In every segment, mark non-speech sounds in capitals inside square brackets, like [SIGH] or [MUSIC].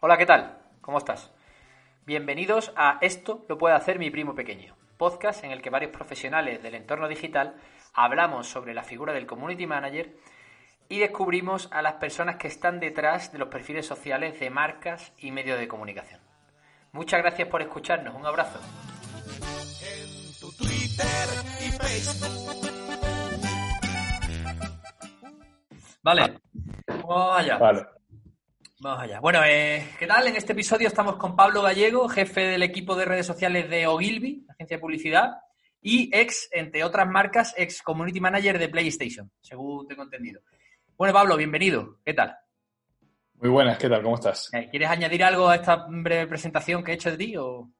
Hola, ¿qué tal? ¿Cómo estás? Bienvenidos a Esto lo puede hacer mi primo pequeño, podcast en el que varios profesionales del entorno digital hablamos sobre la figura del community manager y descubrimos a las personas que están detrás de los perfiles sociales de marcas y medios de comunicación. Muchas gracias por escucharnos, un abrazo. Vale, vamos allá. Vale. Vamos allá. Bueno, eh, ¿qué tal? En este episodio estamos con Pablo Gallego, jefe del equipo de redes sociales de Ogilvy, agencia de publicidad, y ex, entre otras marcas, ex community manager de PlayStation, según tengo entendido. Bueno, Pablo, bienvenido. ¿Qué tal? Muy buenas, ¿qué tal? ¿Cómo estás? Eh, ¿Quieres añadir algo a esta breve presentación que he hecho de ti? O...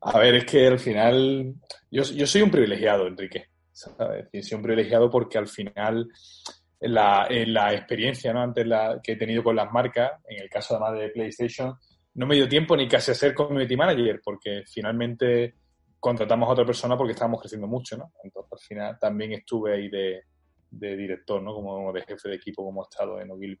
A ver, es que al final yo, yo soy un privilegiado, Enrique. ¿sabes? Y soy un privilegiado porque al final la, la experiencia ¿no? antes la, que he tenido con las marcas, en el caso además de PlayStation, no me dio tiempo ni casi a ser community manager, porque finalmente contratamos a otra persona porque estábamos creciendo mucho, ¿no? Entonces al final también estuve ahí de, de director, ¿no? Como de jefe de equipo, como he estado en Ogilvy.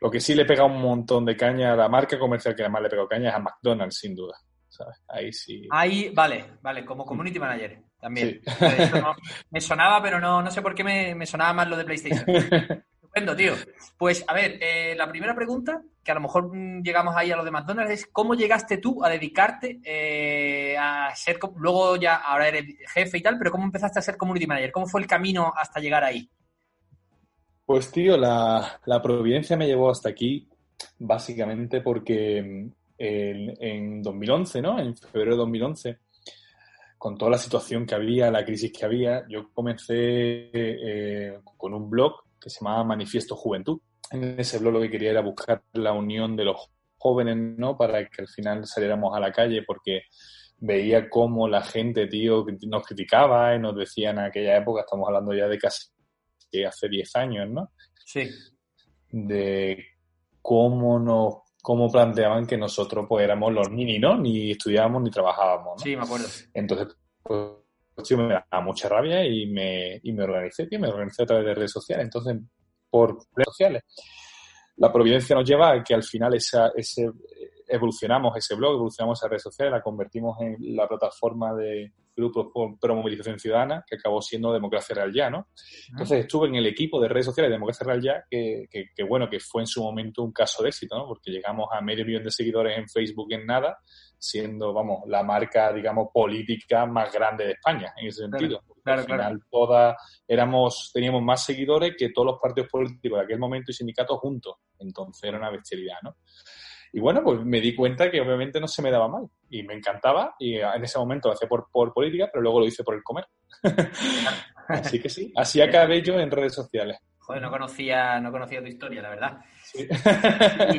Lo que sí le he pegado un montón de caña a la marca comercial que además le pegado caña es a McDonald's, sin duda. ¿sabes? Ahí sí. Ahí, vale, vale, como community manager también. Sí. Eso no, me sonaba, pero no, no sé por qué me, me, sonaba más lo de PlayStation. [LAUGHS] Estupendo, tío. Pues, a ver, eh, la primera pregunta, que a lo mejor mm, llegamos ahí a lo de McDonald's, es ¿cómo llegaste tú a dedicarte eh, a ser, luego ya, ahora eres jefe y tal, pero ¿cómo empezaste a ser community manager? ¿Cómo fue el camino hasta llegar ahí? Pues, tío, la, la providencia me llevó hasta aquí básicamente porque mm, en, en 2011, ¿no? En febrero de 2011, con toda la situación que había, la crisis que había, yo comencé eh, con un blog que se llamaba Manifiesto Juventud. En ese blog lo que quería era buscar la unión de los jóvenes, ¿no? Para que al final saliéramos a la calle, porque veía cómo la gente, tío, nos criticaba y nos decían en aquella época, estamos hablando ya de casi hace 10 años, ¿no? Sí. De cómo nos cómo planteaban que nosotros pues éramos los nini, ¿no? Ni estudiábamos ni trabajábamos, ¿no? Sí, me acuerdo. Entonces, pues, tío, me da mucha rabia y me, y me organicé, tío, me organicé a través de redes sociales. Entonces, por redes sociales, la providencia nos lleva a que al final esa, ese, evolucionamos ese blog, evolucionamos esa redes sociales, la convertimos en la plataforma de grupos pro movilización ciudadana, que acabó siendo Democracia Real Ya, ¿no? Entonces estuve en el equipo de redes sociales de Democracia Real Ya, que, que, que, bueno, que fue en su momento un caso de éxito, ¿no? Porque llegamos a medio millón de seguidores en Facebook en nada, siendo, vamos, la marca, digamos, política más grande de España, en ese sentido. Claro, Al final, claro. todas éramos, teníamos más seguidores que todos los partidos políticos de aquel momento y sindicatos juntos. Entonces era una bestialidad, ¿no? Y bueno, pues me di cuenta que obviamente no se me daba mal y me encantaba y en ese momento lo hacía por, por política, pero luego lo hice por el comer. [LAUGHS] así que sí, así acabé yo en redes sociales. Joder, no conocía, no conocía tu historia, la verdad. Sí.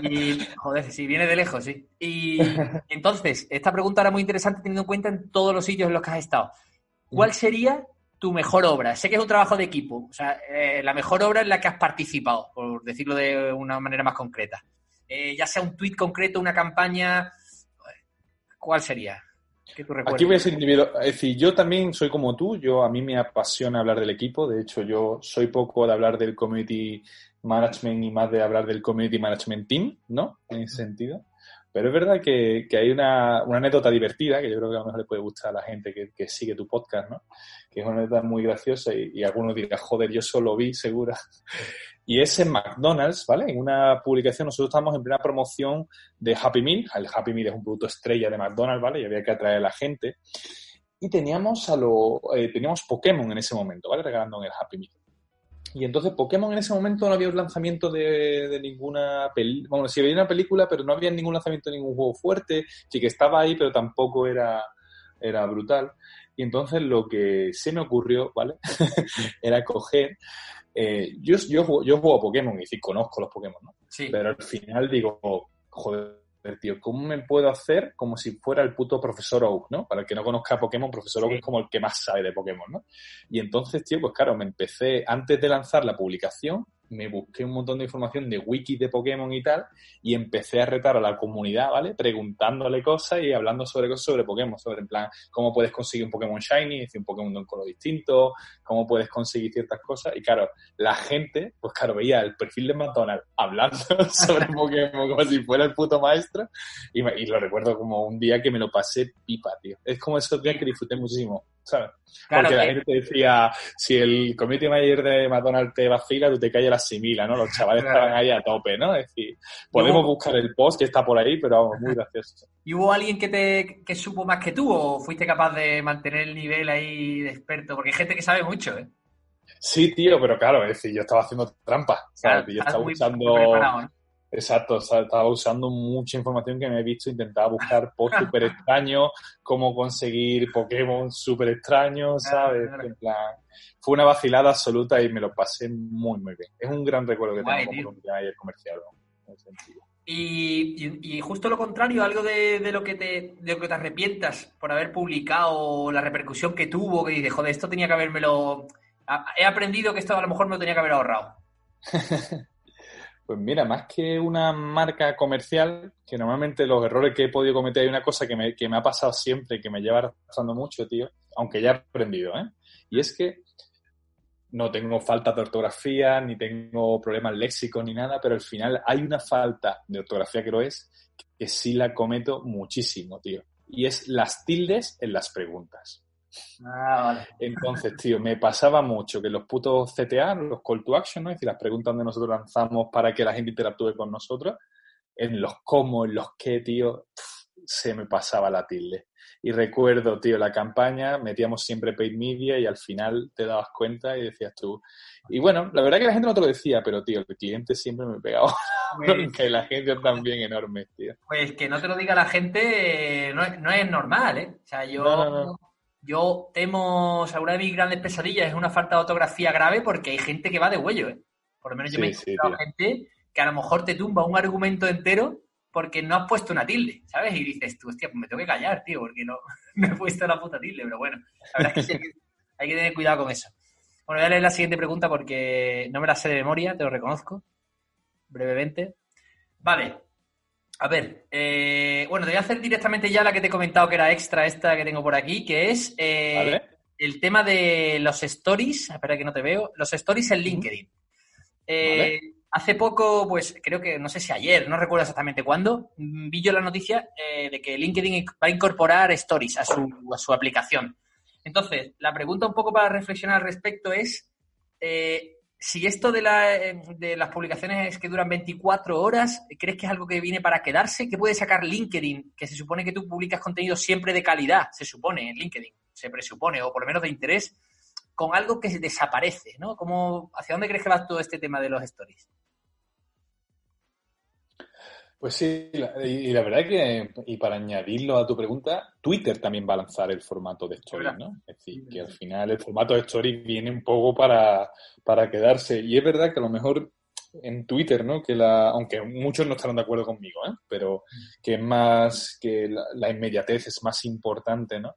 Y, joder, sí, viene de lejos, sí. Y [LAUGHS] entonces, esta pregunta era muy interesante teniendo en cuenta en todos los sitios en los que has estado. ¿Cuál sería tu mejor obra? Sé que es un trabajo de equipo, o sea, eh, la mejor obra en la que has participado, por decirlo de una manera más concreta. Eh, ya sea un tuit concreto, una campaña, ¿cuál sería? Aquí voy a ser individual. Es decir, yo también soy como tú, yo a mí me apasiona hablar del equipo, de hecho yo soy poco de hablar del community management y más de hablar del community management team, ¿no? En ese sentido. Pero es verdad que, que hay una, una, anécdota divertida que yo creo que a lo mejor le puede gustar a la gente que, que sigue tu podcast, ¿no? Que es una anécdota muy graciosa y, algunos dirán, joder, yo solo vi, segura. Y es en McDonald's, ¿vale? En una publicación, nosotros estamos en plena promoción de Happy Meal. El Happy Meal es un producto estrella de McDonald's, ¿vale? Y había que atraer a la gente. Y teníamos a lo, eh, teníamos Pokémon en ese momento, ¿vale? Regalando en el Happy Meal. Y entonces Pokémon en ese momento no había un lanzamiento de, de ninguna película. Bueno, sí había una película, pero no había ningún lanzamiento de ningún juego fuerte. Sí que estaba ahí, pero tampoco era, era brutal. Y entonces lo que se me ocurrió, ¿vale? [LAUGHS] era coger. Eh, yo, yo, juego, yo juego a Pokémon y sí conozco los Pokémon, ¿no? Sí. Pero al final digo, joder, tío, ¿cómo me puedo hacer como si fuera el puto profesor Oak, ¿no? Para el que no conozca a Pokémon, profesor Oak sí. es como el que más sabe de Pokémon, ¿no? Y entonces, tío, pues claro, me empecé, antes de lanzar la publicación, me busqué un montón de información de wikis de Pokémon y tal, y empecé a retar a la comunidad, ¿vale? Preguntándole cosas y hablando sobre cosas sobre Pokémon, sobre en plan, cómo puedes conseguir un Pokémon Shiny, es decir, un Pokémon de un color distinto, cómo puedes conseguir ciertas cosas. Y claro, la gente, pues claro, veía el perfil de McDonald's hablando [LAUGHS] sobre Pokémon como si fuera el puto maestro, y, y lo recuerdo como un día que me lo pasé pipa, tío. Es como esos días que disfruté muchísimo. ¿Sabes? Porque la gente te decía, si el comité mayor de McDonald's te vacila, tú te calles la simila, ¿no? Los chavales estaban ahí a tope, ¿no? Es decir, podemos buscar el post que está por ahí, pero vamos, muy gracioso. ¿Y hubo alguien que te que supo más que tú o fuiste capaz de mantener el nivel ahí de experto? Porque hay gente que sabe mucho, ¿eh? Sí, tío, pero claro, es decir, yo estaba haciendo trampa, ¿sabes? yo estaba usando... Exacto, estaba usando mucha información que me he visto, intentaba buscar post [LAUGHS] súper extraños, cómo conseguir Pokémon súper extraños, ¿sabes? En plan, fue una vacilada absoluta y me lo pasé muy, muy bien. Es un gran recuerdo que tengo como ayer comercial, en sentido. Y, y, justo lo contrario, algo de, de, lo que te, de lo que te arrepientas por haber publicado, la repercusión que tuvo, que dices, joder, esto tenía que habérmelo... He aprendido que esto a lo mejor me lo tenía que haber ahorrado. [LAUGHS] Pues mira, más que una marca comercial, que normalmente los errores que he podido cometer hay una cosa que me, que me ha pasado siempre que me lleva pasando mucho, tío, aunque ya he aprendido, ¿eh? Y es que no tengo falta de ortografía, ni tengo problemas léxicos ni nada, pero al final hay una falta de ortografía lo es, que sí la cometo muchísimo, tío. Y es las tildes en las preguntas. Ah, Entonces, tío, me pasaba mucho que los putos CTA, los call to action, ¿no? es decir, las preguntas donde nosotros lanzamos para que la gente interactúe con nosotros, en los cómo, en los qué, tío, se me pasaba la tilde. Y recuerdo, tío, la campaña, metíamos siempre paid media y al final te dabas cuenta y decías tú. Y bueno, la verdad que la gente no te lo decía, pero, tío, el cliente siempre me pegaba. Pues, que la gente también enorme, tío. Pues que no te lo diga la gente no es, no es normal, ¿eh? O sea, yo. Yo temo, o sea, una de mis grandes pesadillas es una falta de ortografía grave porque hay gente que va de huello, ¿eh? Por lo menos yo me he encontrado gente que a lo mejor te tumba un argumento entero porque no has puesto una tilde, ¿sabes? Y dices tú, hostia, pues me tengo que callar, tío, porque no, [LAUGHS] he puesto la puta tilde, pero bueno, la verdad es que hay que tener cuidado con eso. Bueno, voy a leer la siguiente pregunta porque no me la sé de memoria, te lo reconozco, brevemente. Vale, a ver, eh, bueno, te voy a hacer directamente ya la que te he comentado que era extra, esta que tengo por aquí, que es eh, el tema de los stories. Espera que no te veo. Los stories en LinkedIn. Eh, hace poco, pues creo que, no sé si ayer, no recuerdo exactamente cuándo, vi yo la noticia de que LinkedIn va a incorporar stories a su, a su aplicación. Entonces, la pregunta un poco para reflexionar al respecto es, si esto de, eh, de, las publicaciones que duran 24 horas, ¿crees que es algo que viene para quedarse? ¿Qué puede sacar LinkedIn? Que se supone que tú publicas contenido siempre de calidad, se supone en LinkedIn, se presupone, o por lo menos de interés, con algo que desaparece, ¿no? ¿Cómo, ¿Hacia dónde crees que va todo este tema de los stories? Pues sí, y la verdad que, y para añadirlo a tu pregunta, Twitter también va a lanzar el formato de Stories, ¿no? Es decir, que al final el formato de Stories viene un poco para, para quedarse. Y es verdad que a lo mejor en Twitter, ¿no? Que la, aunque muchos no estarán de acuerdo conmigo, ¿eh? Pero que es más, que la, inmediatez es más importante, ¿no?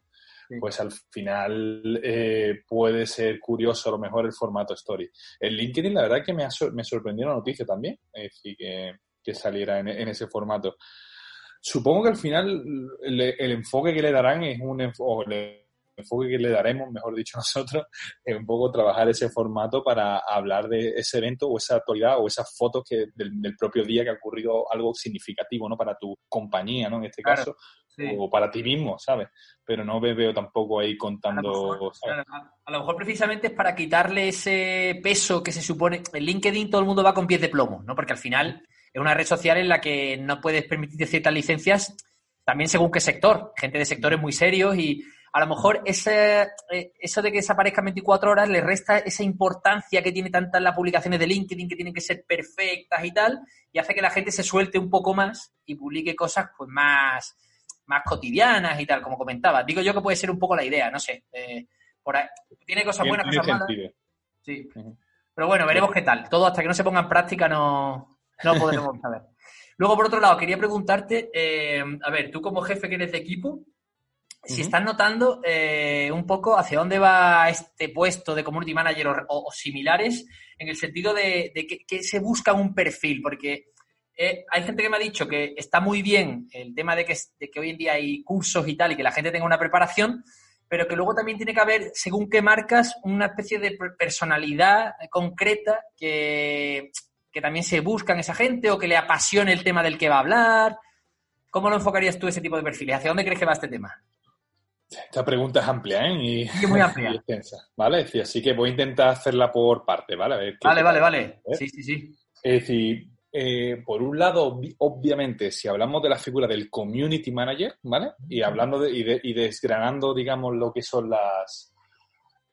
Pues al final eh, puede ser curioso a lo mejor el formato Story. En LinkedIn la verdad que me, ha, me sorprendió la noticia también. Es decir, que que saliera en, ese formato. Supongo que al final el enfoque que le darán es un enfoque, enfoque que le daremos, mejor dicho [LAUGHS] nosotros, es un poco trabajar ese formato para hablar de ese evento o esa actualidad o esas fotos que del, propio día que ha ocurrido algo significativo, ¿no? Para tu compañía, ¿no? En este caso, o para ti mismo, ¿sabes? Pero no me veo tampoco ahí contando... A lo, mejor, precisamente es para quitarle ese peso que se supone... En LinkedIn todo el mundo va con pies de plomo, ¿no? Porque al final es una red social en la que no puedes permitirte ciertas licencias, también según qué sector, gente de sectores muy serios y a lo mejor ese, eh, eso de que desaparezcan 24 horas le resta esa importancia que tiene tantas las publicaciones de LinkedIn que tienen que ser perfectas y tal, y hace que la gente se suelte un poco más y publique cosas pues más, más cotidianas y tal, como comentaba. Digo yo que puede ser un poco la idea, no sé. Eh, por tiene cosas buenas, cosas malas. Sí. Pero bueno, veremos qué tal. Todo hasta que no se ponga en práctica no, no podemos saber. Luego, por otro lado, quería preguntarte, eh, a ver, tú como jefe que eres de equipo, si estás notando eh, un poco hacia dónde va este puesto de community manager o, similares, en el sentido de, que, se busca un perfil, porque eh, hay gente que me ha dicho que está muy bien el tema de que, de que hoy en día hay cursos y tal y que la gente tenga una preparación, pero que luego también tiene que haber, según qué marcas, una especie de personalidad concreta que, que también se busca en esa gente o que le apasione el tema del que va a hablar. ¿Cómo lo enfocarías tú ese tipo de perfiles? ¿Hacia dónde crees que va este tema? Esta pregunta es amplia, ¿eh? Y, sí, muy amplia. [LAUGHS] Y extensa, ¿vale? así que voy a intentar hacerla por parte, ¿vale? vale, vale, vale. Sí, sí, sí. Es decir, eh, por un lado, obviamente, si hablamos de la figura del community manager, ¿vale? Y hablando de, y, desgranando, digamos, lo que son las,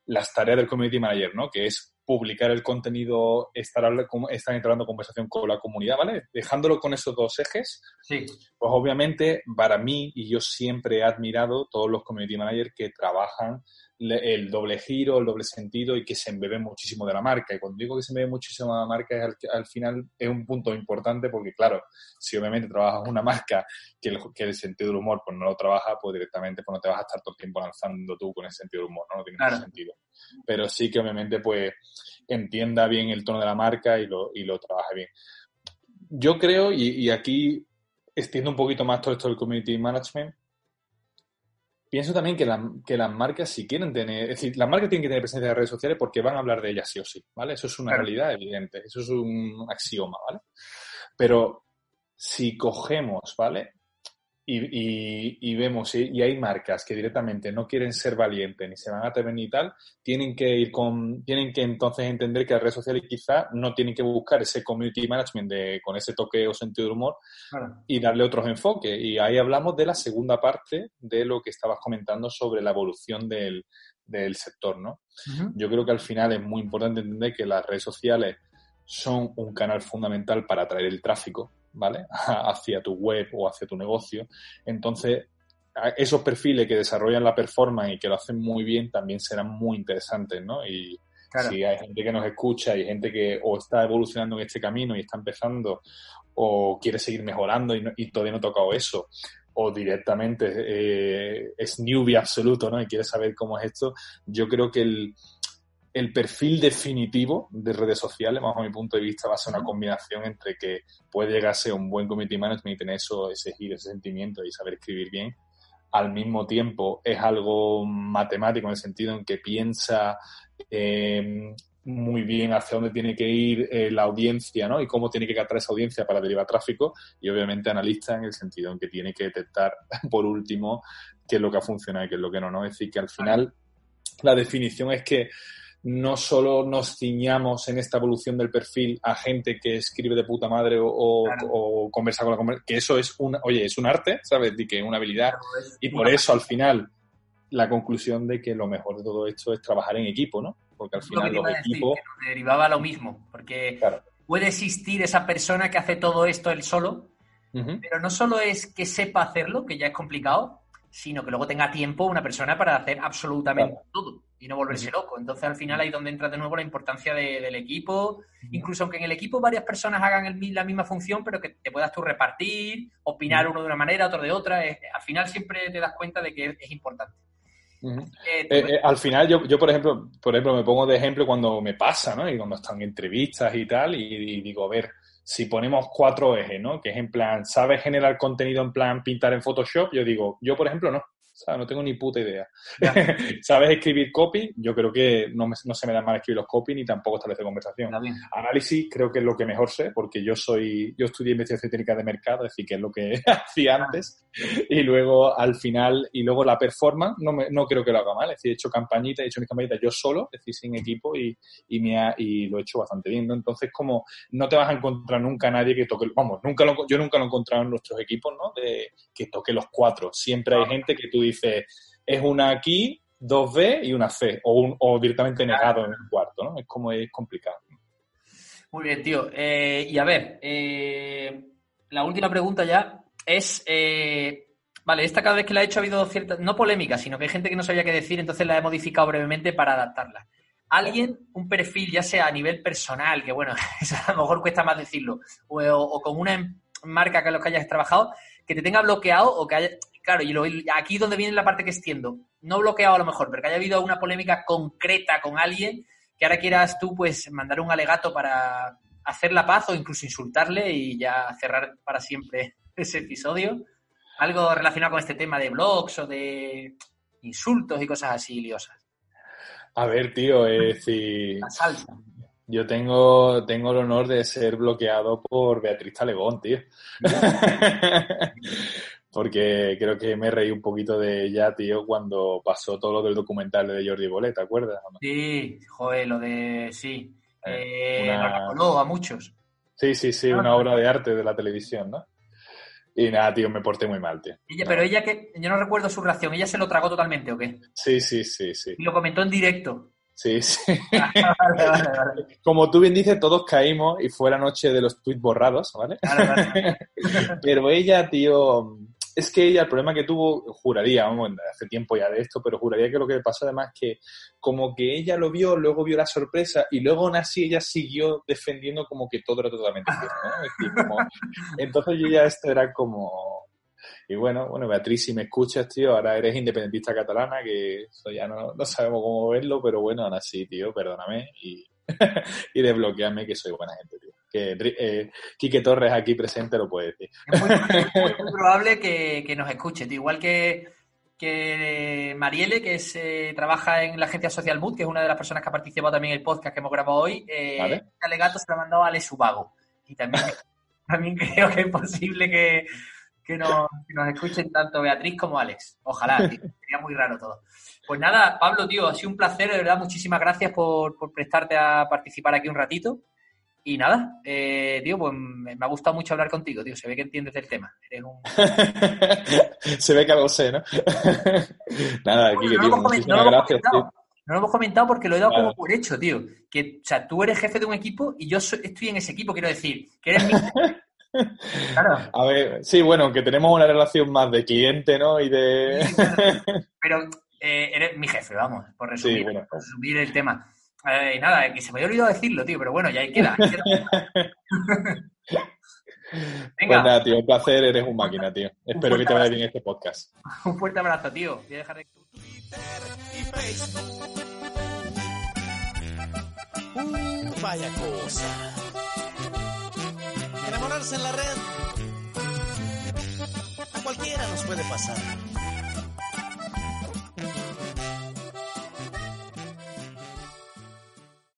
las tareas del community manager, ¿no? Que es publicar el contenido, estar, estar entrando en conversación con la comunidad, ¿vale? Dejándolo con esos dos ejes, sí. pues obviamente para mí, y yo siempre he admirado todos los community managers que trabajan el doble giro, el doble sentido y que se embebe muchísimo de la marca. Y cuando digo que se embebe muchísimo de la marca, es al, final es un punto importante porque, claro, si obviamente trabajas una marca que el, que el sentido del humor pues no lo trabaja, pues directamente pues no te vas a estar todo el tiempo lanzando tú con ese sentido del humor, ¿no? No tiene ningún sentido. Pero sí que obviamente pues entienda bien el tono de la marca y lo, y lo trabaje bien. Yo creo, y, y aquí extiendo un poquito más todo esto del community management, Pienso también que, que, las marcas, si quieren tener, es decir, las marcas tienen que tener presencia en las redes sociales porque van a hablar de ellas sí o sí, ¿vale? Eso es una realidad evidente, eso es un axioma, ¿vale? Pero si cogemos, ¿vale? Y, vemos, y, hay marcas que directamente no quieren ser valientes ni se van a atrever ni tal, tienen que ir con, tienen que entonces entender que las redes sociales quizá no tienen que buscar ese community management de, con ese toque o sentido de humor y darle otros enfoques. Y ahí hablamos de la segunda parte de lo que estabas comentando sobre la evolución del, sector, ¿no? Yo creo que al final es muy importante entender que las redes sociales son un canal fundamental para atraer el tráfico, ¿vale? [LAUGHS] hacia tu web o hacia tu negocio. Entonces, esos perfiles que desarrollan la performance y que lo hacen muy bien también serán muy interesantes, ¿no? Y si hay gente que nos escucha y gente que o está evolucionando en este camino y está empezando o quiere seguir mejorando y, todavía no ha tocado eso, o directamente eh, es newbie absoluto, ¿no? Y quiere saber cómo es esto, yo creo que el, el perfil definitivo de redes sociales, bajo mi punto de vista, va a ser una combinación entre que puede llegar a un buen community management y tener eso, ese giro, ese sentimiento y saber escribir bien. Al mismo tiempo, es algo matemático en el sentido en que piensa eh, muy bien hacia dónde tiene que ir eh, la audiencia ¿no? y cómo tiene que captar esa audiencia para derivar tráfico y obviamente analista en el sentido en que tiene que detectar, [LAUGHS] por último, qué es lo que ha funcionado y qué es lo que no. ¿no? Es decir, que al final la definición es que no solo nos ciñamos en esta evolución del perfil a gente que escribe de puta madre o, conversa con la conversación, que eso es un, oye, es un arte, ¿sabes? Y que una habilidad. Y por eso al final la conclusión de que lo mejor de todo esto es trabajar en equipo, ¿no? Porque al final los equipos... derivaba lo mismo, porque puede existir esa persona que hace todo esto él solo, pero no solo es que sepa hacerlo, que ya es complicado, sino que luego tenga tiempo una persona para hacer absolutamente todo y no volverse loco. Entonces, al final, ahí es donde entra de nuevo la importancia del equipo. Incluso aunque en el equipo varias personas hagan la misma función, pero que te puedas tú repartir, opinar uno de una manera, otro de otra, al final siempre te das cuenta de que es, importante. Eh, eh, eh, al final, yo, yo, por ejemplo, por ejemplo, me pongo de ejemplo cuando me pasa, ¿no? Y cuando están en entrevistas y tal, y digo, a ver, si ponemos cuatro ejes, ¿no? Que es en plan, ¿sabes generar contenido en plan pintar en Photoshop? Yo digo, yo por ejemplo no. No tengo ni puta idea. [LAUGHS] ¿Sabes escribir copy? Yo creo que no, no, se me da mal escribir los copy ni tampoco establecer conversación. Análisis creo que es lo que mejor sé porque yo soy, yo estudié investigación técnica de mercado, es decir, que es lo que [LAUGHS] hacía antes. Y luego al final, y luego la performance, no, me, no creo que lo haga mal. Es decir, he hecho campañitas, he hecho mis campañitas yo solo, es decir, sin equipo y, y, me ha, y lo he hecho bastante bien. Entonces, como no te vas a encontrar nunca nadie que toque, vamos, nunca lo, yo nunca lo he encontrado en nuestros equipos, ¿no? De que toque los cuatro. Siempre hay gente que tú dice es una aquí, dos B y una C, o, o directamente negado en el cuarto, ¿no? Es como es complicado. Muy bien, tío. Eh, y a ver, eh, la última pregunta ya es, eh, vale, esta cada vez que la he hecho ha habido cierta, no polémica, sino que hay gente que no sabía qué decir, entonces la he modificado brevemente para adaptarla. Alguien, un perfil, ya sea a nivel personal, que bueno, [LAUGHS] a lo mejor cuesta más decirlo, o, con una marca con los que hayas trabajado, que te tenga bloqueado o que haya, claro, y lo, aquí donde viene la parte que extiendo, no bloqueado a lo mejor, pero que haya habido una polémica concreta con alguien que ahora quieras tú pues mandar un alegato para hacer la paz o incluso insultarle y ya cerrar para siempre [LAUGHS] ese episodio. Algo relacionado con este tema de blogs o de insultos y cosas así liosas. A ver, tío, es decir... La salsa. Yo tengo, tengo el honor de ser bloqueado por Beatriz Talegón, tío. [LAUGHS] Porque creo que me reí un poquito de ella, tío, cuando pasó todo lo del documental de Jordi Bolet, ¿te acuerdas? Sí, joder, lo de... Sí. Eh, eh a muchos. Sí, sí, sí, una obra de arte de la televisión, ¿no? Y nada, tío, me porté muy mal, tío. Pero ella que, yo no recuerdo su reacción, ¿ella se lo tragó totalmente o qué? Sí, sí, sí, sí. Y lo comentó en directo. Sí, sí. [LAUGHS] Como tú bien dices, todos caímos y fue la noche de los tweets borrados, ¿vale? [LAUGHS] Pero ella, tío, es que ella, el problema que tuvo, juraría, vamos, hace tiempo ya de esto, pero juraría que lo que pasó además es que como que ella lo vio, luego vio la sorpresa y luego aún así ella siguió defendiendo como que todo era totalmente cierto, ¿no? entonces yo ya esto era como... Y bueno, bueno, Beatriz, si me escuchas, tío, ahora eres independentista catalana, que eso ya no, no sabemos cómo verlo, pero bueno, aún así, tío, perdóname y, [LAUGHS] y desbloqueame que soy buena gente, tío que eh, Quique Torres aquí presente lo puede decir. Es muy, probable que, nos escuche, igual que, que Marielle, que es, trabaja en la agencia Social Mood, que es una de las personas que ha participado también en el podcast que hemos grabado hoy, eh, este alegato se lo ha mandado a Ale Subago. Y también, [LAUGHS] también creo que es posible que, nos, escuchen tanto Beatriz como Alex. Ojalá, [LAUGHS] sería muy raro todo. Pues nada, Pablo, tío, ha sido un placer, de verdad, muchísimas gracias por, por prestarte a participar aquí un ratito. Y nada, eh, tío, pues me ha gustado mucho hablar contigo, tío. Se ve que entiendes del tema. [LAUGHS] Se ve que algo sé, ¿no? [LAUGHS] nada, aquí, no, tío, muchísimas gracias, tío. No lo hemos comentado porque lo he dado como por hecho, tío. Que, o sea, tú eres jefe de un equipo y yo estoy en ese equipo, quiero decir, que eres mi... Claro. [LAUGHS] A ver, sí, bueno, que tenemos una relación más de cliente, ¿no? Y de... [LAUGHS] pero eh, eres mi jefe, vamos, por resumir, por resumir el tema. Eh, nada, que se me había olvidado decirlo, tío, pero bueno, ya ahí queda. [LAUGHS] Venga. Pues nada, tío, un placer, eres un máquina, tío. Espero que te vaya bien este podcast. Un fuerte abrazo, tío. Voy a dejar de... Uh, vaya cosa. Enamorarse en la red a cualquiera nos puede pasar.